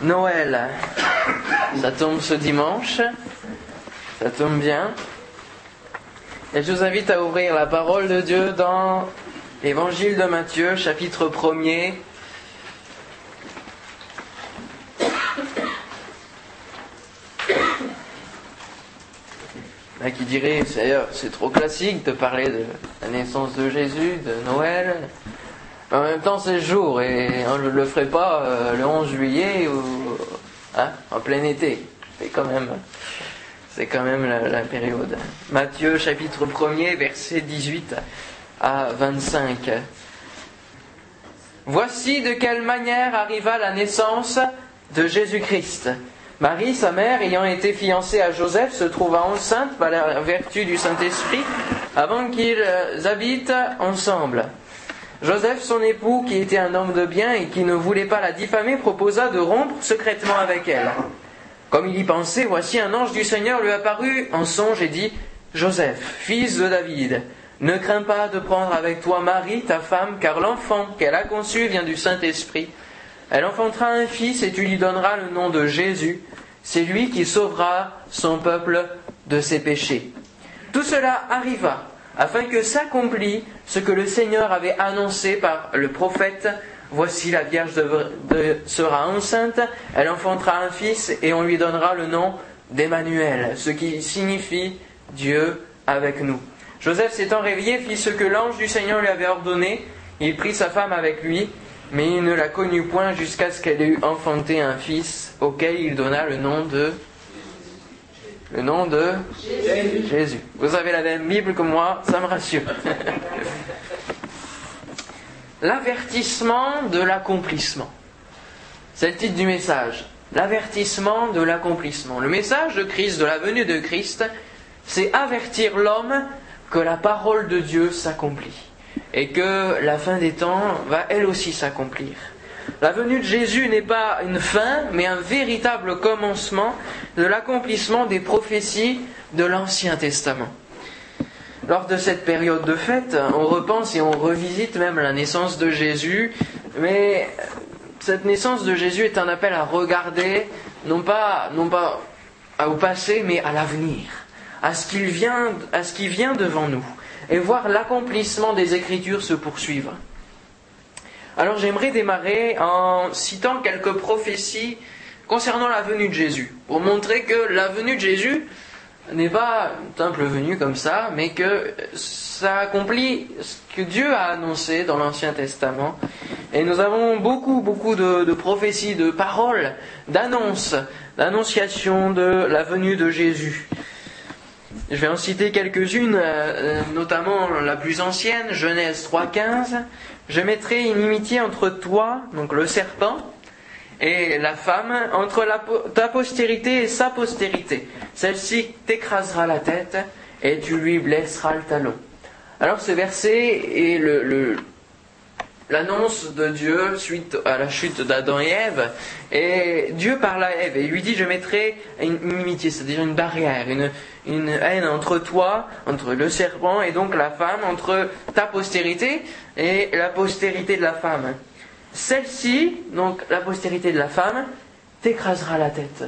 Noël, ça tombe ce dimanche, ça tombe bien. Et je vous invite à ouvrir la parole de Dieu dans l'Évangile de Matthieu, chapitre 1er. Là, qui dirait, c'est trop classique de parler de la naissance de Jésus, de Noël. En même temps, c'est le jour, et on ne le ferait pas euh, le 11 juillet ou hein, en plein été. C'est quand même, la, période. Matthieu chapitre 1er, verset 18 à 25. Voici de quelle manière arriva la naissance de Jésus-Christ. Marie, sa mère, ayant été fiancée à Joseph, se trouva enceinte par la vertu du Saint-Esprit avant qu'ils habitent ensemble. Joseph, son époux, qui était un homme de bien et qui ne voulait pas la diffamer, proposa de rompre secrètement avec elle. Comme il y pensait, voici un ange du Seigneur lui apparut en songe et dit Joseph, fils de David, ne crains pas de prendre avec toi Marie, ta femme, car l'enfant qu'elle a conçu vient du Saint-Esprit. Elle enfantera un fils et tu lui donneras le nom de Jésus. C'est lui qui sauvera son peuple de ses péchés. Tout cela arriva afin que s'accomplisse ce que le Seigneur avait annoncé par le prophète. Voici la Vierge sera enceinte, elle enfantera un fils et on lui donnera le nom d'Emmanuel, ce qui signifie Dieu avec nous. Joseph s'étant réveillé fit ce que l'ange du Seigneur lui avait ordonné. Il prit sa femme avec lui, mais il ne la connut point jusqu'à ce qu'elle ait enfanté un fils auquel il donna le nom de le nom de Jésus. Vous avez la même Bible que moi, ça me rassure. L'avertissement de l'accomplissement. C'est le titre du message. L'avertissement de l'accomplissement. Le message de Christ, de la venue de Christ, c'est avertir l'homme que la parole de Dieu s'accomplit et que la fin des temps va elle aussi s'accomplir. La venue de Jésus n'est pas une fin, mais un véritable commencement de l'accomplissement des prophéties de l'Ancien Testament. Lors de cette période de fête, on repense et on revisite même la naissance de Jésus, mais cette naissance de Jésus est un appel à regarder, non pas, au passé, mais à l'avenir, à ce à ce qui vient devant nous, et voir l'accomplissement des Écritures se poursuivre. Alors j'aimerais démarrer en citant quelques prophéties concernant la venue de Jésus, pour montrer que la venue de Jésus n'est pas une simple venue comme ça, mais que ça accomplit ce que Dieu a annoncé dans l'Ancien Testament. Et nous avons beaucoup, beaucoup de, prophéties, de paroles, d'annonces, d'annonciations de la venue de Jésus. Je vais en citer quelques-unes, euh, notamment la plus ancienne, Genèse 3.15. Je mettrai une inimitié entre toi, donc le serpent, et la femme, entre ta postérité et sa postérité. Celle-ci t'écrasera la tête et tu lui blesseras le talon. Alors ce verset est le, l'annonce de Dieu suite à la chute d'Adam et Ève. Et Dieu parle à Ève et lui dit, je mettrai une c'est-à-dire une barrière, une, une haine entre toi, entre le serpent et donc la femme, entre ta postérité et la postérité de la femme. Celle-ci, donc la postérité de la femme, t'écrasera la tête.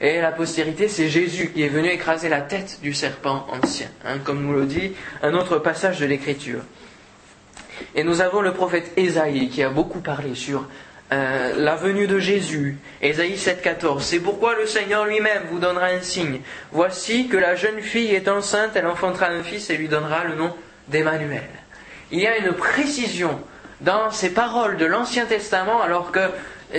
Et la postérité, c'est Jésus qui est venu écraser la tête du serpent ancien, hein, comme nous le dit un autre passage de l'Écriture. Et nous avons le prophète Ésaïe qui a beaucoup parlé sur euh, la venue de Jésus. Ésaïe 7,14. C'est pourquoi le Seigneur lui-même vous donnera un signe. Voici que la jeune fille est enceinte, elle enfantera un fils et lui donnera le nom d'Emmanuel. Il y a une précision dans ces paroles de l'Ancien Testament alors que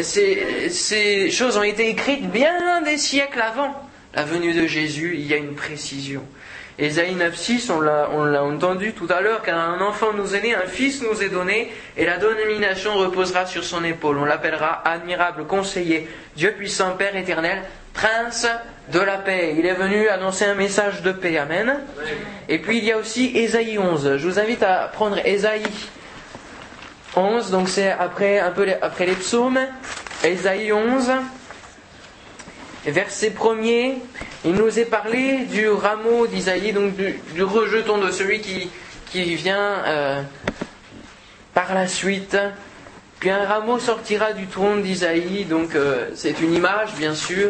ces, ces choses ont été écrites bien des siècles avant la venue de Jésus. Il y a une précision. Ésaïe 9.6, on l'a entendu tout à l'heure, car un enfant nous est né, un fils nous est donné, et la domination reposera sur son épaule. On l'appellera admirable conseiller, Dieu puissant, Père éternel, prince de la paix. Il est venu annoncer un message de paix. Amen. Et puis il y a aussi Ésaïe 11. Je vous invite à prendre Ésaïe 11, donc c'est après, un peu après les psaumes. Ésaïe 11 verset premier, il nous est parlé du rameau d'Isaïe, donc du, rejeton de celui qui, qui vient euh, par la suite Puis un rameau sortira du tronc d'Isaïe, donc euh, c'est une image bien sûr,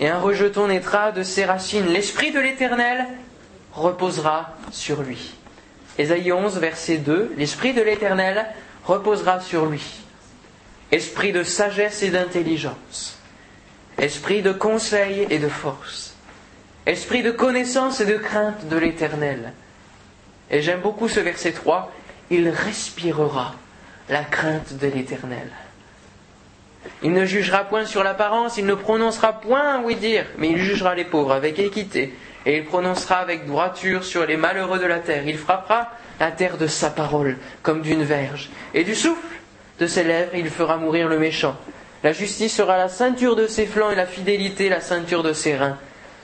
et un rejeton naîtra de ses racines. L'Esprit de l'Éternel reposera sur lui. Ésaïe 11, verset 2, L'Esprit de l'Éternel reposera sur lui. Esprit de sagesse et d'intelligence, esprit de conseil et de force, esprit de connaissance et de crainte de l'Éternel. Et j'aime beaucoup ce verset 3, il respirera la crainte de l'Éternel. Il ne jugera point sur l'apparence, il ne prononcera point un oui-dire, mais il jugera les pauvres avec équité, et il prononcera avec droiture sur les malheureux de la terre. Il frappera la terre de sa parole, comme d'une verge, et du souffle de ses lèvres, il fera mourir le méchant. La justice sera la ceinture de ses flancs, et la fidélité la ceinture de ses reins.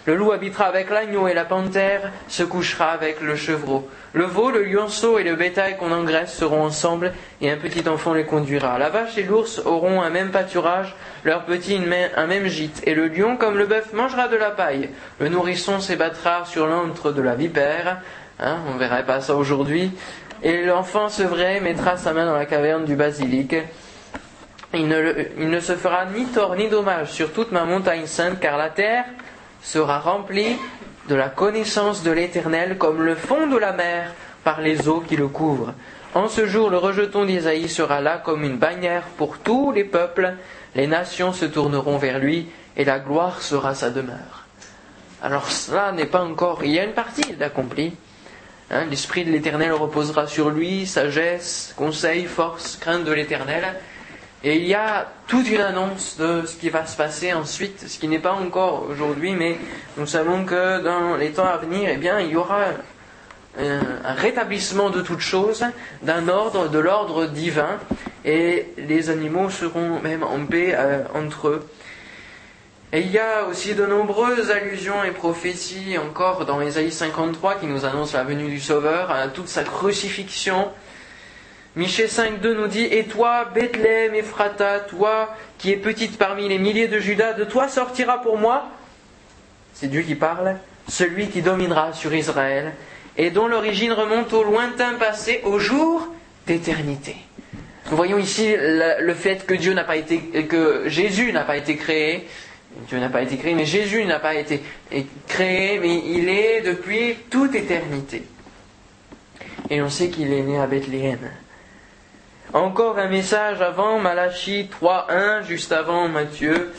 Le loup habitera avec l'agneau et la panthère se couchera avec le chevreau. Le veau, le lionceau et le bétail qu'on engraisse seront ensemble et un petit enfant les conduira. La vache et l'ours auront un même pâturage, leur petit un même gîte. Et le lion, comme le bœuf, mangera de la paille. Le nourrisson s'ébattra sur l'antre de la vipère. Hein, on ne verrait pas ça aujourd'hui. Et l'enfant sevré mettra sa main dans la caverne du basilic. Il ne, se fera ni tort ni dommage sur toute ma montagne sainte, car la terre sera rempli de la connaissance de l'Éternel comme le fond de la mer par les eaux qui le couvrent. En ce jour, le rejeton d'Isaïe sera là comme une bannière pour tous les peuples. Les nations se tourneront vers lui et la gloire sera sa demeure. Alors cela n'est pas encore... Il y a une partie d'accompli. Hein, L'Esprit de l'Éternel reposera sur lui, sagesse, conseil, force, crainte de l'Éternel. Et il y a toute une annonce de ce qui va se passer ensuite, ce qui n'est pas encore aujourd'hui, mais nous savons que dans les temps à venir, eh bien, il y aura un, rétablissement de toutes choses, d'un ordre, de l'ordre divin, et les animaux seront même en paix euh, entre eux. Et il y a aussi de nombreuses allusions et prophéties encore dans Ésaïe 53 qui nous annoncent la venue du Sauveur, à toute sa crucifixion, Michée 5.2 nous dit Et toi, Bethléem, Ephrata, toi qui es petite parmi les milliers de Judas, de toi sortira pour moi, c'est Dieu qui parle, celui qui dominera sur Israël, et dont l'origine remonte au lointain passé, au jour d'éternité. Nous voyons ici le fait que Dieu n'a pas été, que Jésus n'a pas été créé. Dieu n'a pas été créé, mais Jésus n'a pas été créé, mais il est depuis toute éternité. Et on sait qu'il est né à Bethléem. Encore un message avant Malachie 3.1, juste avant Matthieu.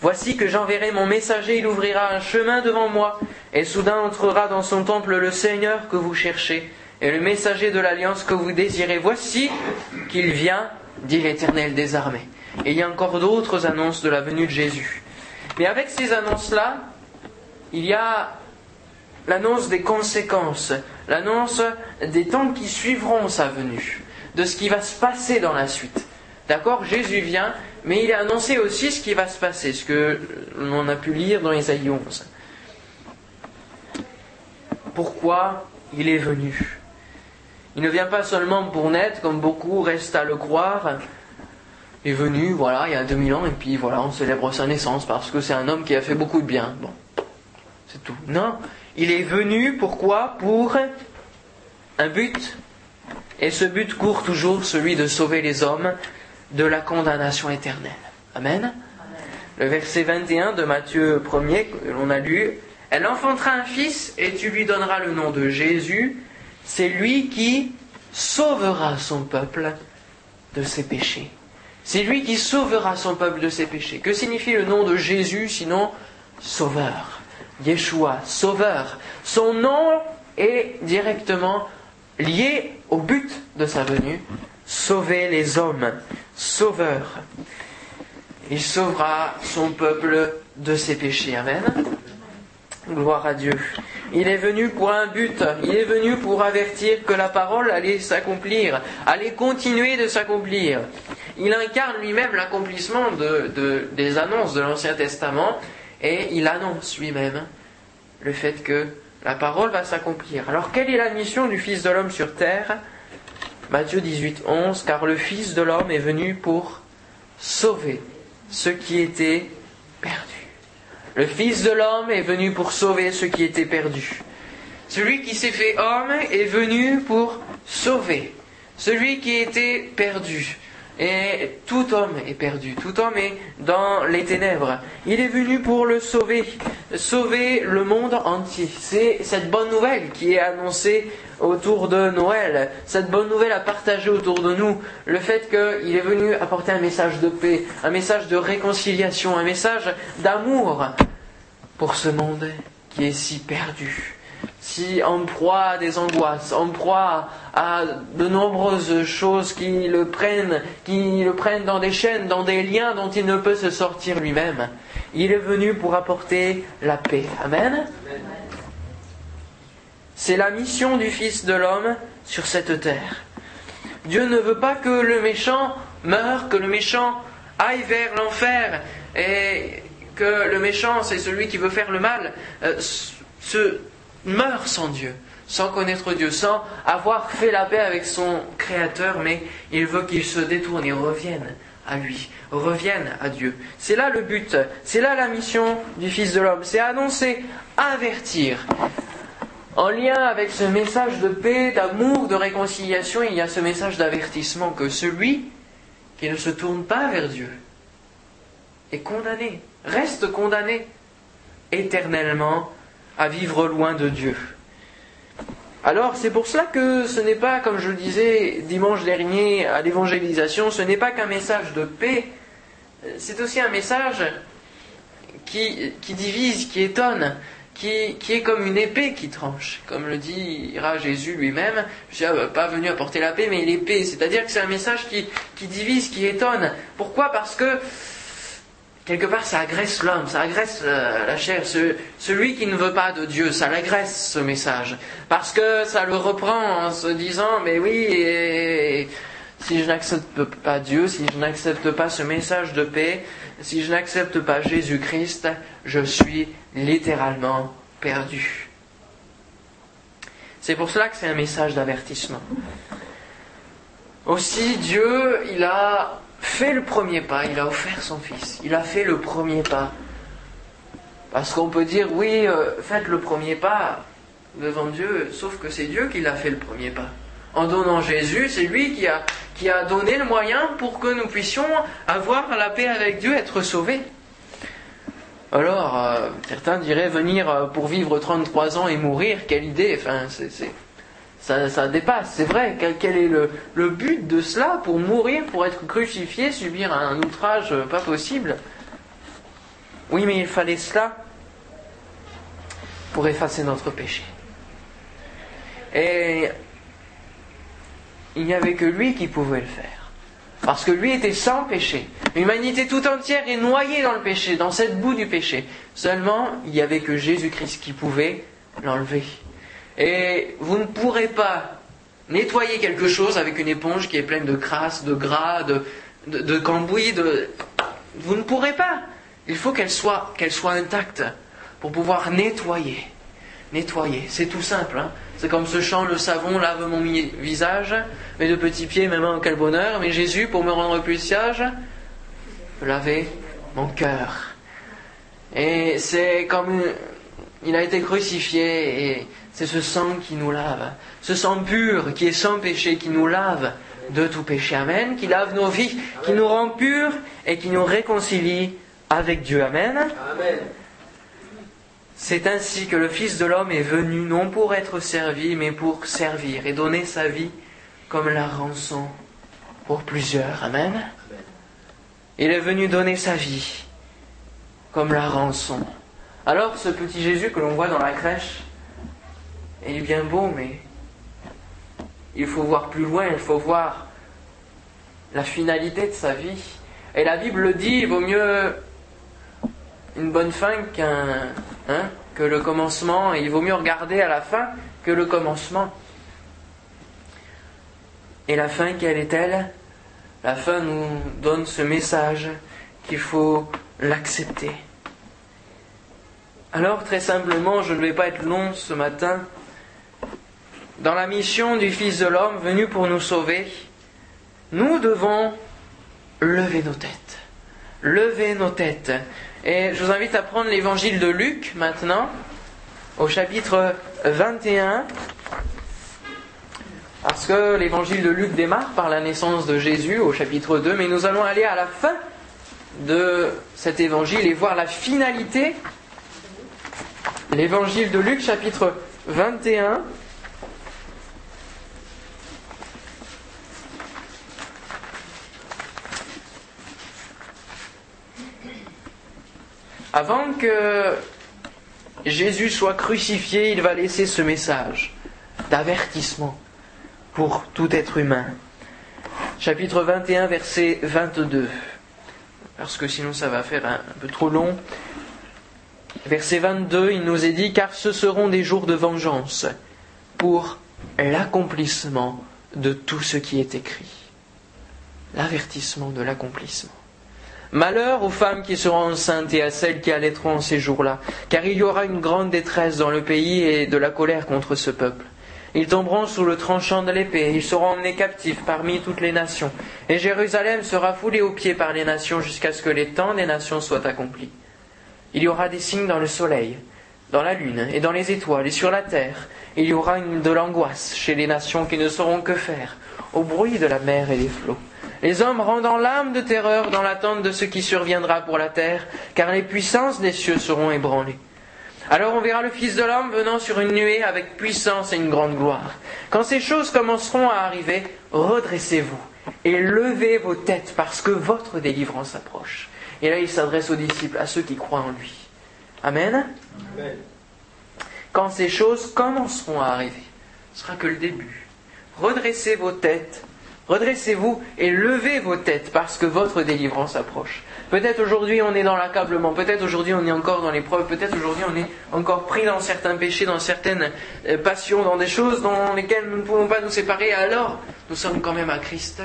Voici que j'enverrai mon messager, il ouvrira un chemin devant moi, et soudain entrera dans son temple le Seigneur que vous cherchez, et le messager de l'alliance que vous désirez. Voici qu'il vient, dit l'Éternel des armées. Et il y a encore d'autres annonces de la venue de Jésus. Mais avec ces annonces-là, il y a l'annonce des conséquences, l'annonce des temps qui suivront sa venue de ce qui va se passer dans la suite. D'accord? Jésus vient, mais il a annoncé aussi ce qui va se passer, ce que l'on a pu lire dans Isaïe 11. Pourquoi il est venu? Il ne vient pas seulement pour naître, comme beaucoup restent à le croire. Il est venu, voilà, il y a 2000 ans, et puis voilà, on célèbre sa naissance parce que c'est un homme qui a fait beaucoup de bien. Bon, c'est tout. Non, il est venu, pourquoi? Pour un but et ce but court toujours, celui de sauver les hommes de la condamnation éternelle. Amen. Le verset 21 de Matthieu 1er, que l'on a lu, Elle enfantera un fils et tu lui donneras le nom de Jésus. C'est lui qui sauvera son peuple de ses péchés. C'est lui qui sauvera son peuple de ses péchés. Que signifie le nom de Jésus sinon sauveur? Yeshua, sauveur. Son nom est directement lié au but de sa venue, sauver les hommes, sauveur. Il sauvera son peuple de ses péchés. Amen. Gloire à Dieu. Il est venu pour un but. Il est venu pour avertir que la parole allait s'accomplir, allait continuer de s'accomplir. Il incarne lui-même l'accomplissement de, des annonces de l'Ancien Testament et il annonce lui-même le fait que la parole va s'accomplir. Alors quelle est la mission du Fils de l'homme sur terre? Matthieu 18, 11, car le Fils de l'homme est venu pour sauver ceux qui étaient perdus. Le Fils de l'homme est venu pour sauver ceux qui étaient perdus. Celui qui s'est fait homme est venu pour sauver celui qui était perdu. Et tout homme est perdu, tout homme est dans les ténèbres. Il est venu pour le sauver, sauver le monde entier. C'est cette bonne nouvelle qui est annoncée autour de Noël, cette bonne nouvelle à partager autour de nous, le fait qu'il est venu apporter un message de paix, un message de réconciliation, un message d'amour pour ce monde qui est si perdu si en proie à des angoisses, en proie à de nombreuses choses qui le prennent, qui le prennent dans des chaînes, dans des liens dont il ne peut se sortir lui-même. Il est venu pour apporter la paix. Amen. C'est la mission du Fils de l'homme sur cette terre. Dieu ne veut pas que le méchant meure, que le méchant aille vers l'enfer et que le méchant, c'est celui qui veut faire le mal, euh, se meurt sans Dieu, sans connaître Dieu, sans avoir fait la paix avec son Créateur, mais il veut qu'il se détourne et revienne à lui, revienne à Dieu. C'est là le but, c'est là la mission du Fils de l'homme, c'est annoncer, avertir. En lien avec ce message de paix, d'amour, de réconciliation, il y a ce message d'avertissement que celui qui ne se tourne pas vers Dieu est condamné, reste condamné éternellement à vivre loin de Dieu. Alors c'est pour cela que ce n'est pas, comme je le disais dimanche dernier à l'évangélisation, ce n'est pas qu'un message de paix, c'est aussi un message qui, divise, qui étonne, qui, est comme une épée qui tranche. Comme le dira Jésus lui-même, je suis pas venu apporter la paix, mais l'épée. C'est-à-dire que c'est un message qui divise, qui étonne. Pourquoi? Parce que quelque part, ça agresse l'homme, ça agresse la, chair. celui qui ne veut pas de Dieu, ça l'agresse ce message. Parce que ça le reprend en se disant, mais oui, si je n'accepte pas Dieu, si je n'accepte pas ce message de paix, si je n'accepte pas Jésus-Christ, je suis littéralement perdu. C'est pour cela que c'est un message d'avertissement. Aussi, Dieu, il a fait le premier pas, il a offert son fils, il a fait le premier pas. Parce qu'on peut dire, oui, euh, faites le premier pas devant Dieu, sauf que c'est Dieu qui l'a fait le premier pas. En donnant Jésus, c'est lui qui a, donné le moyen pour que nous puissions avoir la paix avec Dieu, être sauvés. Alors, euh, certains diraient venir euh, pour vivre 33 ans et mourir, quelle idée, enfin, c'est ça, dépasse, c'est vrai. Quel, est le, but de cela Pour mourir, pour être crucifié, subir un outrage pas possible? Oui, mais il fallait cela pour effacer notre péché. Et il n'y avait que lui qui pouvait le faire. Parce que lui était sans péché. L'humanité tout entière est noyée dans le péché, dans cette boue du péché. Seulement, il n'y avait que Jésus-Christ qui pouvait l'enlever. Et vous ne pourrez pas nettoyer quelque chose avec une éponge qui est pleine de crasse, de gras, de, de, cambouis. Vous ne pourrez pas. Il faut qu'elle soit, qu'elle soit intacte pour pouvoir nettoyer. Nettoyer, c'est tout simple. Hein. c'est comme ce chant, le savon lave mon visage, mes deux petits pieds, mes mains, quel bonheur. Mais Jésus, pour me rendre plus sage, laver mon cœur. Et c'est comme il a été crucifié et c'est ce sang qui nous lave, ce sang pur qui est sans péché, qui nous lave de tout péché. Amen. Qui lave nos vies, qui nous rend purs et qui nous réconcilie avec Dieu. Amen. Amen. C'est ainsi que le Fils de l'homme est venu, non pour être servi, mais pour servir et donner sa vie comme la rançon pour plusieurs. Amen. Il est venu donner sa vie comme la rançon. Alors ce petit Jésus que l'on voit dans la crèche, il est bien beau, mais il faut voir plus loin, il faut voir la finalité de sa vie. Et la Bible le dit, il vaut mieux une bonne fin qu'un, hein, que le commencement, et il vaut mieux regarder à la fin que le commencement. Et la fin, quelle est-elle? La fin nous donne ce message qu'il faut l'accepter. Alors très simplement, je ne vais pas être long ce matin, dans la mission du Fils de l'homme venu pour nous sauver, nous devons lever nos têtes. Lever nos têtes. Et je vous invite à prendre l'évangile de Luc maintenant, au chapitre 21, Parce que l'évangile de Luc démarre par la naissance de Jésus au chapitre 2, mais nous allons aller à la fin de cet évangile et voir la finalité. L'évangile de Luc chapitre 21. Avant que Jésus soit crucifié, il va laisser ce message d'avertissement pour tout être humain. Chapitre 21, verset 22. Parce que sinon ça va faire un, peu trop long. Verset 22, il nous est dit, car ce seront des jours de vengeance pour l'accomplissement de tout ce qui est écrit. L'avertissement de l'accomplissement. Malheur aux femmes qui seront enceintes et à celles qui allaiteront ces jours-là, car il y aura une grande détresse dans le pays et de la colère contre ce peuple. Ils tomberont sous le tranchant de l'épée, ils seront emmenés captifs parmi toutes les nations, et Jérusalem sera foulée aux pieds par les nations jusqu'à ce que les temps des nations soient accomplis. Il y aura des signes dans le soleil, dans la lune et dans les étoiles et sur la terre. Il y aura une, de l'angoisse chez les nations qui ne sauront que faire, au bruit de la mer et des flots. Les hommes rendant l'âme de terreur dans l'attente de ce qui surviendra pour la terre, car les puissances des cieux seront ébranlées. Alors on verra le Fils de l'homme venant sur une nuée avec puissance et une grande gloire. Quand ces choses commenceront à arriver, redressez-vous et levez vos têtes parce que votre délivrance approche. Et là, il s'adresse aux disciples, à ceux qui croient en lui. Amen. Quand ces choses commenceront à arriver, ce sera que le début. Redressez vos têtes Redressez-vous et levez vos têtes parce que votre délivrance approche. Peut-être aujourd'hui on est dans l'accablement, peut-être aujourd'hui on est encore dans l'épreuve, peut-être aujourd'hui on est encore pris dans certains péchés, dans certaines euh, passions, dans des choses dans lesquelles nous ne pouvons pas nous séparer, alors nous sommes quand même à Christ.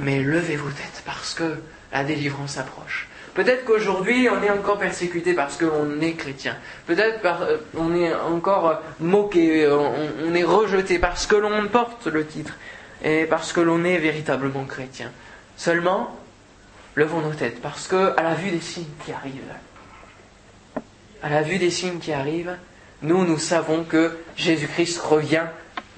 Mais levez vos têtes parce que la délivrance approche. Peut-être qu'aujourd'hui, on est encore persécuté parce qu'on est chrétien. Peut-être qu'on euh, est encore moqué, euh, on, est rejeté parce que l'on porte le titre et parce que l'on est véritablement chrétien. Seulement, levons nos têtes parce que, la vue des signes qui arrivent, à la vue des signes qui arrivent, nous, nous savons que Jésus-Christ revient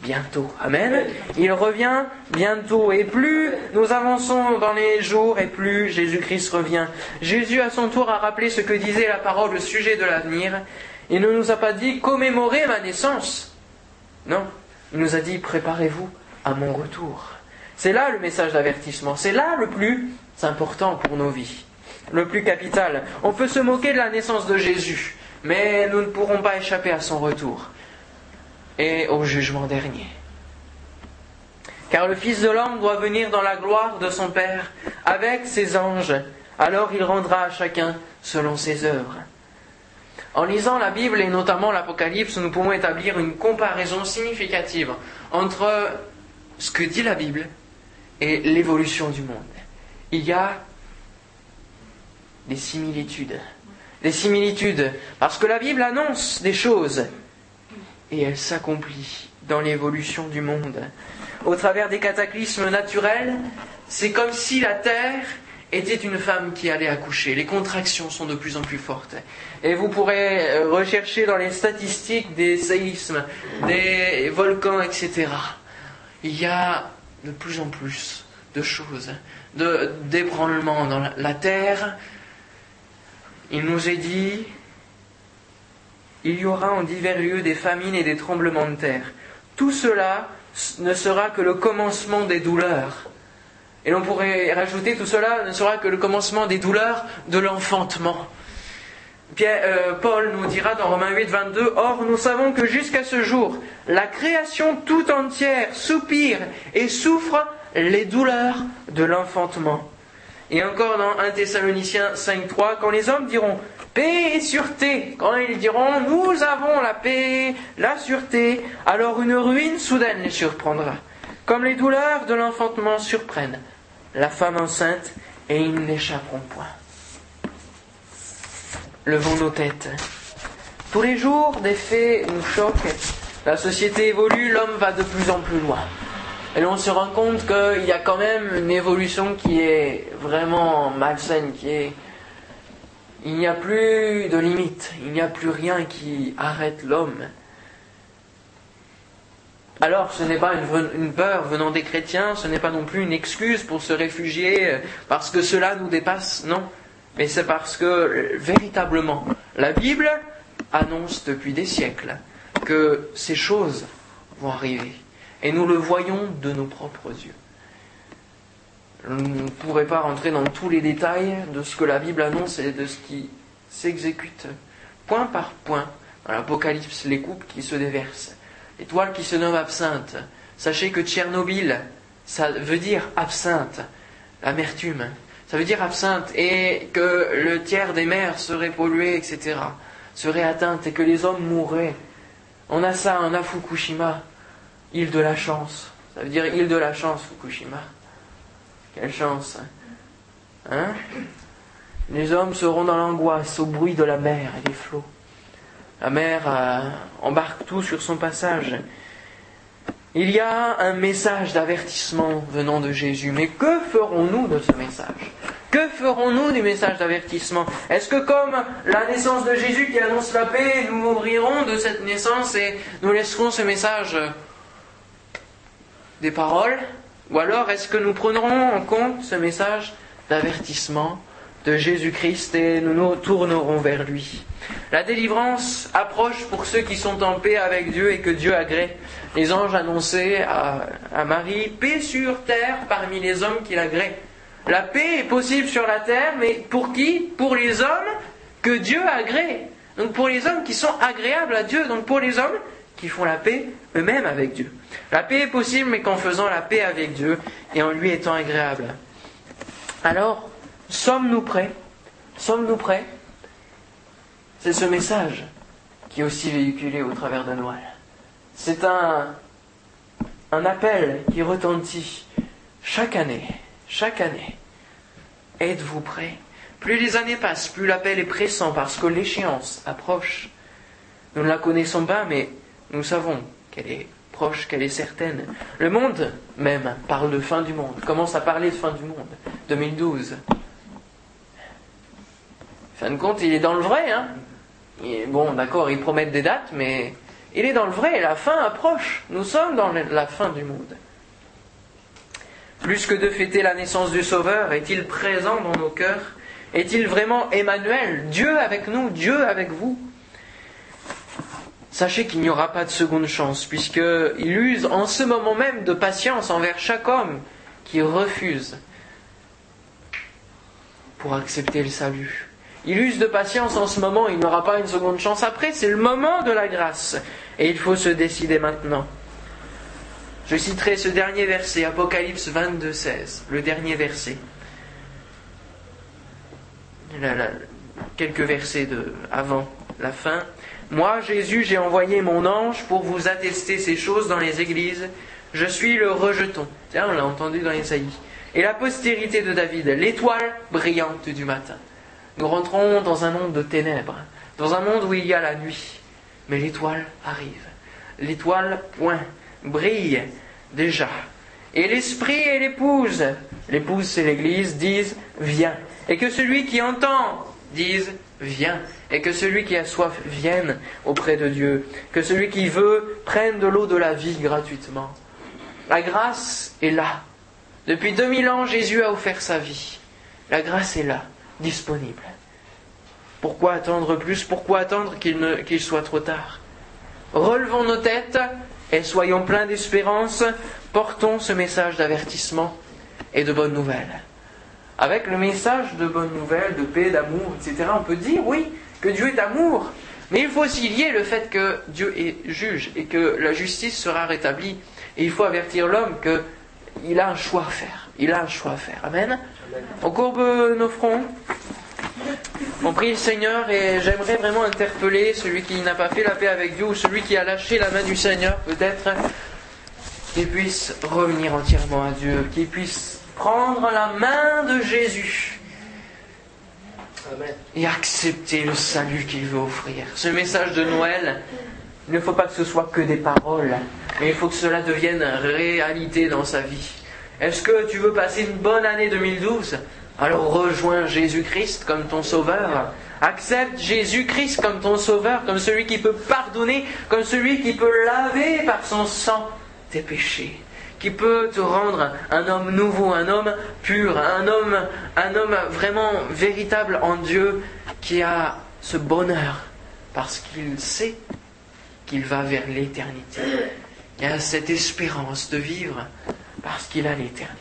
bientôt. Amen. Il revient bientôt. Et plus nous avançons dans les jours, et plus Jésus-Christ revient. Jésus, à son tour, a rappelé ce que disait la parole au sujet de l'avenir. Il ne nous a pas dit commémorez ma naissance. Non. Il nous a dit préparez-vous à mon retour. C'est là le message d'avertissement. C'est là le plus important pour nos vies. Le plus capital. On peut se moquer de la naissance de Jésus, mais nous ne pourrons pas échapper à son retour et au jugement dernier. Car le Fils de l'homme doit venir dans la gloire de son Père avec ses anges, alors il rendra à chacun selon ses œuvres. En lisant la Bible et notamment l'Apocalypse, nous pouvons établir une comparaison significative entre ce que dit la Bible et l'évolution du monde. Il y a des similitudes. Des similitudes, parce que la Bible annonce des choses et elle s'accomplit dans l'évolution du monde. Au travers des cataclysmes naturels, c'est comme si la Terre était une femme qui allait accoucher. Les contractions sont de plus en plus fortes. Et vous pourrez euh, rechercher dans les statistiques des séismes, des volcans, etc. Il y a de plus en plus de choses, de d'ébranlements dans la Terre. Il nous est dit il y aura en divers lieux des famines et des tremblements de terre. Tout cela ne sera que le commencement des douleurs. Et l'on pourrait rajouter, tout cela ne sera que le commencement des douleurs de l'enfantement. Pierre, euh, Paul nous dira dans Romains 8, 22, Or nous savons que jusqu'à ce jour, la création tout entière soupire et souffre les douleurs de l'enfantement. Et encore dans 1 Thessaloniciens 5, 3, quand les hommes diront paix et sûreté. Quand ils diront nous avons la paix, la sûreté, alors une ruine soudaine les surprendra. Comme les douleurs de l'enfantement surprennent la femme enceinte et ils n'échapperont point. Levons nos têtes. Tous les jours, des faits nous choquent. La société évolue, l'homme va de plus en plus loin. Et l'on se rend compte qu'il y a quand même une évolution qui est vraiment malsaine, qui est il n'y a plus de limite, il n'y a plus rien qui arrête l'homme. alors ce n'est pas une, peur venant des chrétiens, ce n'est pas non plus une excuse pour se réfugier euh, parce que cela nous dépasse, non. Mais c'est parce que euh, véritablement, la Bible annonce depuis des siècles que ces choses vont arriver. Et nous le voyons de nos propres yeux. Je ne pourrais pas rentrer dans tous les détails de ce que la Bible annonce et de ce qui s'exécute point par point dans l'Apocalypse, les coupes qui se déversent étoile qui se nomme absinthe. Sachez que Tchernobyl, ça veut dire absinthe, l'amertume. Ça veut dire absinthe et que le tiers des mers serait pollué, etc. serait atteinte et que les hommes mourraient. On a ça, on a Fukushima, île de la chance. Ça veut dire île de la chance, Fukushima. Quelle chance. Hein Les hommes seront dans l'angoisse au bruit de la mer et des flots. La mer euh, embarque tout sur son passage. Il y a un message d'avertissement venant de Jésus. Mais que ferons-nous de ce message? Que ferons-nous du message d'avertissement? Est-ce que comme la naissance de Jésus qui annonce la paix, nous ouvrirons de cette naissance et nous laisserons ce message des paroles? Ou alors est-ce que nous prendrons en compte ce message d'avertissement de Jésus-Christ et nous nous tournerons vers lui? La délivrance approche pour ceux qui sont en paix avec Dieu et que Dieu agrée. Les anges annonçaient à, Marie, paix sur terre parmi les hommes qui l'agréent. La paix est possible sur la terre, mais pour qui? Pour les hommes que Dieu agrée. Donc pour les hommes qui sont agréables à Dieu, donc pour les hommes qui font la paix eux-mêmes avec Dieu. La paix est possible, mais qu'en faisant la paix avec Dieu et en lui étant agréable. Alors, Sommes-nous prêts? Sommes-nous prêts? C'est ce message qui est aussi véhiculé au travers de Noël. C'est un, un appel qui retentit chaque année, chaque année. Êtes-vous prêts? Plus les années passent, plus l'appel est pressant parce que l'échéance approche. Nous ne la connaissons pas, mais nous savons qu'elle est qu'elle est certaine. Le monde même parle de fin du monde, commence à parler de fin du monde. 2012, fin de compte, il est dans le vrai. Hein. bon, d'accord, ils promettent des dates, mais il est dans le vrai. La fin approche. Nous sommes dans la fin du monde. Plus que de fêter la naissance du Sauveur, est-il présent dans nos cœurs? Est-il vraiment Emmanuel Dieu avec nous, Dieu avec vous? Sachez qu'il n'y aura pas de seconde chance, puisqu'il use en ce moment même de patience envers chaque homme qui refuse pour accepter le salut. Il use de patience en ce moment, il n'aura pas une seconde chance après, c'est le moment de la grâce. Et il faut se décider maintenant. Je citerai ce dernier verset, Apocalypse 22, 16, le dernier verset. quelques versets de, avant la fin. Moi, Jésus, j'ai envoyé mon ange pour vous attester ces choses dans les églises. Je suis le rejeton. Tiens, on l'a entendu dans Isaïe. Et la postérité de David, l'étoile brillante du matin. Nous rentrons dans un monde de ténèbres, dans un monde où il y a la nuit. Mais l'étoile arrive. L'étoile, point, brille déjà. Et l'esprit et l'épouse, l'épouse c'est l'Église, disent viens. Et que celui qui entend dise viens. Et que celui qui a soif vienne auprès de Dieu. Que celui qui veut prenne de l'eau de la vie gratuitement. La grâce est là. Depuis 2000 ans, Jésus a offert sa vie. La grâce est là disponible. Pourquoi attendre plus? Pourquoi attendre qu'il soit trop tard? Relevons nos têtes et soyons pleins d'espérance. Portons ce message d'avertissement et de bonnes nouvelles. Avec le message de bonnes nouvelles, de paix, d'amour, etc., on peut dire, oui, que Dieu est amour. Mais il faut aussi lier le fait que Dieu est juge et que la justice sera rétablie. Et il faut avertir l'homme qu'il a un choix à faire. Il a un choix à faire. Amen. On courbe nos fronts. On prie le Seigneur et j'aimerais vraiment interpeller celui qui n'a pas fait la paix avec Dieu ou celui qui a lâché la main du Seigneur peut-être, qu'il puisse revenir entièrement à Dieu, qu'il puisse prendre la main de Jésus et accepter le salut qu'il veut offrir. Ce message de Noël, il ne faut pas que ce soit que des paroles, mais il faut que cela devienne réalité dans sa vie. Est-ce que tu veux passer une bonne année 2012 Alors rejoins Jésus-Christ comme ton sauveur. Accepte Jésus-Christ comme ton sauveur, comme celui qui peut pardonner, comme celui qui peut laver par son sang tes péchés, qui peut te rendre un homme nouveau, un homme pur, un homme, un homme vraiment véritable en Dieu, qui a ce bonheur parce qu'il sait qu'il va vers l'éternité. Il a cette espérance de vivre parce qu'il a l'éternité.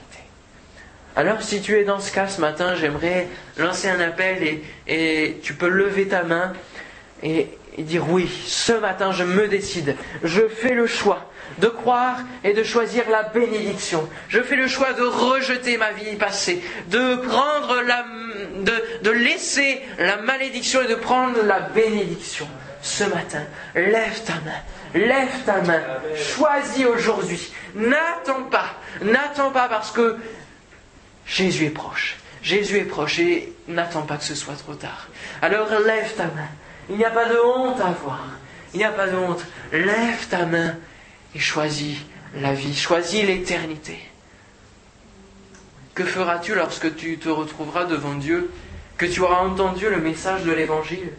Alors si tu es dans ce cas ce matin, j'aimerais lancer un appel et, et tu peux lever ta main et, et dire oui, ce matin je me décide, je fais le choix de croire et de choisir la bénédiction. Je fais le choix de rejeter ma vie passée, de prendre la, de, de laisser la malédiction et de prendre la bénédiction. Ce matin, lève ta main, lève ta main, choisis aujourd'hui. N'attends pas, n'attends pas parce que Jésus est proche. Jésus est proche et n'attends pas que ce soit trop tard. Alors lève ta main. Il n'y a pas de honte à avoir. Il n'y a pas de honte. Lève ta main et choisis la vie, choisis l'éternité. Que feras-tu lorsque tu te retrouveras devant Dieu, que tu auras entendu le message de l'Évangile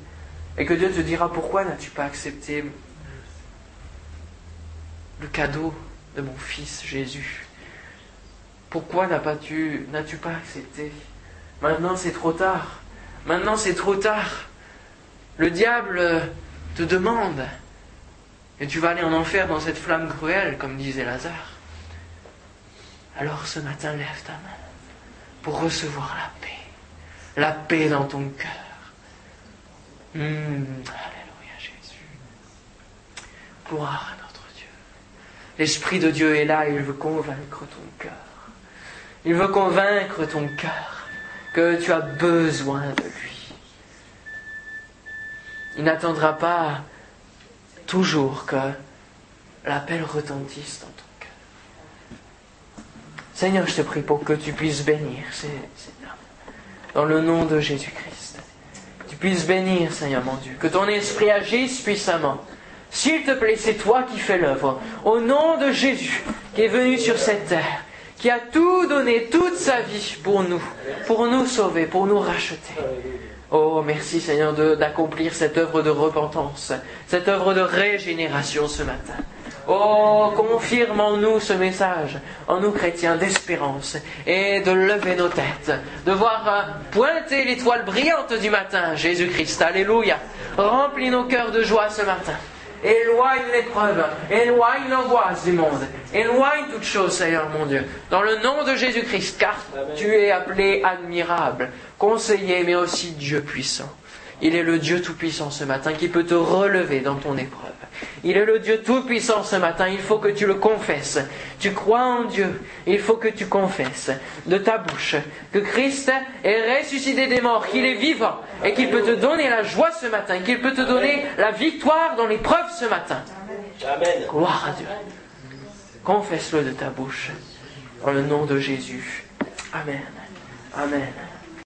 et que Dieu te dira pourquoi n'as-tu pas accepté le cadeau de mon Fils Jésus? Pourquoi n'as-tu pas accepté? Maintenant c'est trop tard. Maintenant c'est trop tard. Le diable te demande et tu vas aller en enfer dans cette flamme cruelle, comme disait Lazare. Alors ce matin, lève ta main pour recevoir la paix. La paix dans ton cœur. Mmh, alléluia Jésus. Gloire à notre Dieu. L'Esprit de Dieu est là il veut convaincre ton cœur. Il veut convaincre ton cœur que tu as besoin de lui. Il n'attendra pas toujours que l'appel retentisse dans ton cœur. Seigneur, je te prie pour que tu puisses bénir ces, hommes. Dans le nom de Jésus-Christ. Tu puisses bénir, Seigneur mon Dieu. Que ton esprit agisse puissamment. S'il te plaît, c'est toi qui fais l'œuvre. Au nom de Jésus, qui est venu sur cette terre, qui a tout donné, toute sa vie pour nous, pour nous sauver, pour nous racheter. Oh, merci Seigneur d'accomplir cette œuvre de repentance, cette œuvre de régénération ce matin. Oh, confirme en nous ce message, en nous chrétiens, d'espérance et de lever nos têtes, de voir euh, pointer l'étoile brillante du matin, Jésus-Christ. Alléluia. Remplis nos cœurs de joie ce matin. Éloigne l'épreuve, éloigne l'angoisse du monde, éloigne toute chose, Seigneur mon Dieu, dans le nom de Jésus-Christ, car tu es appelé admirable, conseiller, mais aussi Dieu puissant. Il est le Dieu tout-puissant ce matin qui peut te relever dans ton épreuve. Il est le Dieu tout-puissant ce matin, il faut que tu le confesses. Tu crois en Dieu, il faut que tu confesses de ta bouche que Christ est ressuscité des morts, qu'il est vivant et qu'il peut te donner la joie ce matin, qu'il peut te donner la victoire dans l'épreuve ce matin. Amen. Gloire à Dieu. Confesse-le de ta bouche, dans le nom de Jésus. Amen. Amen.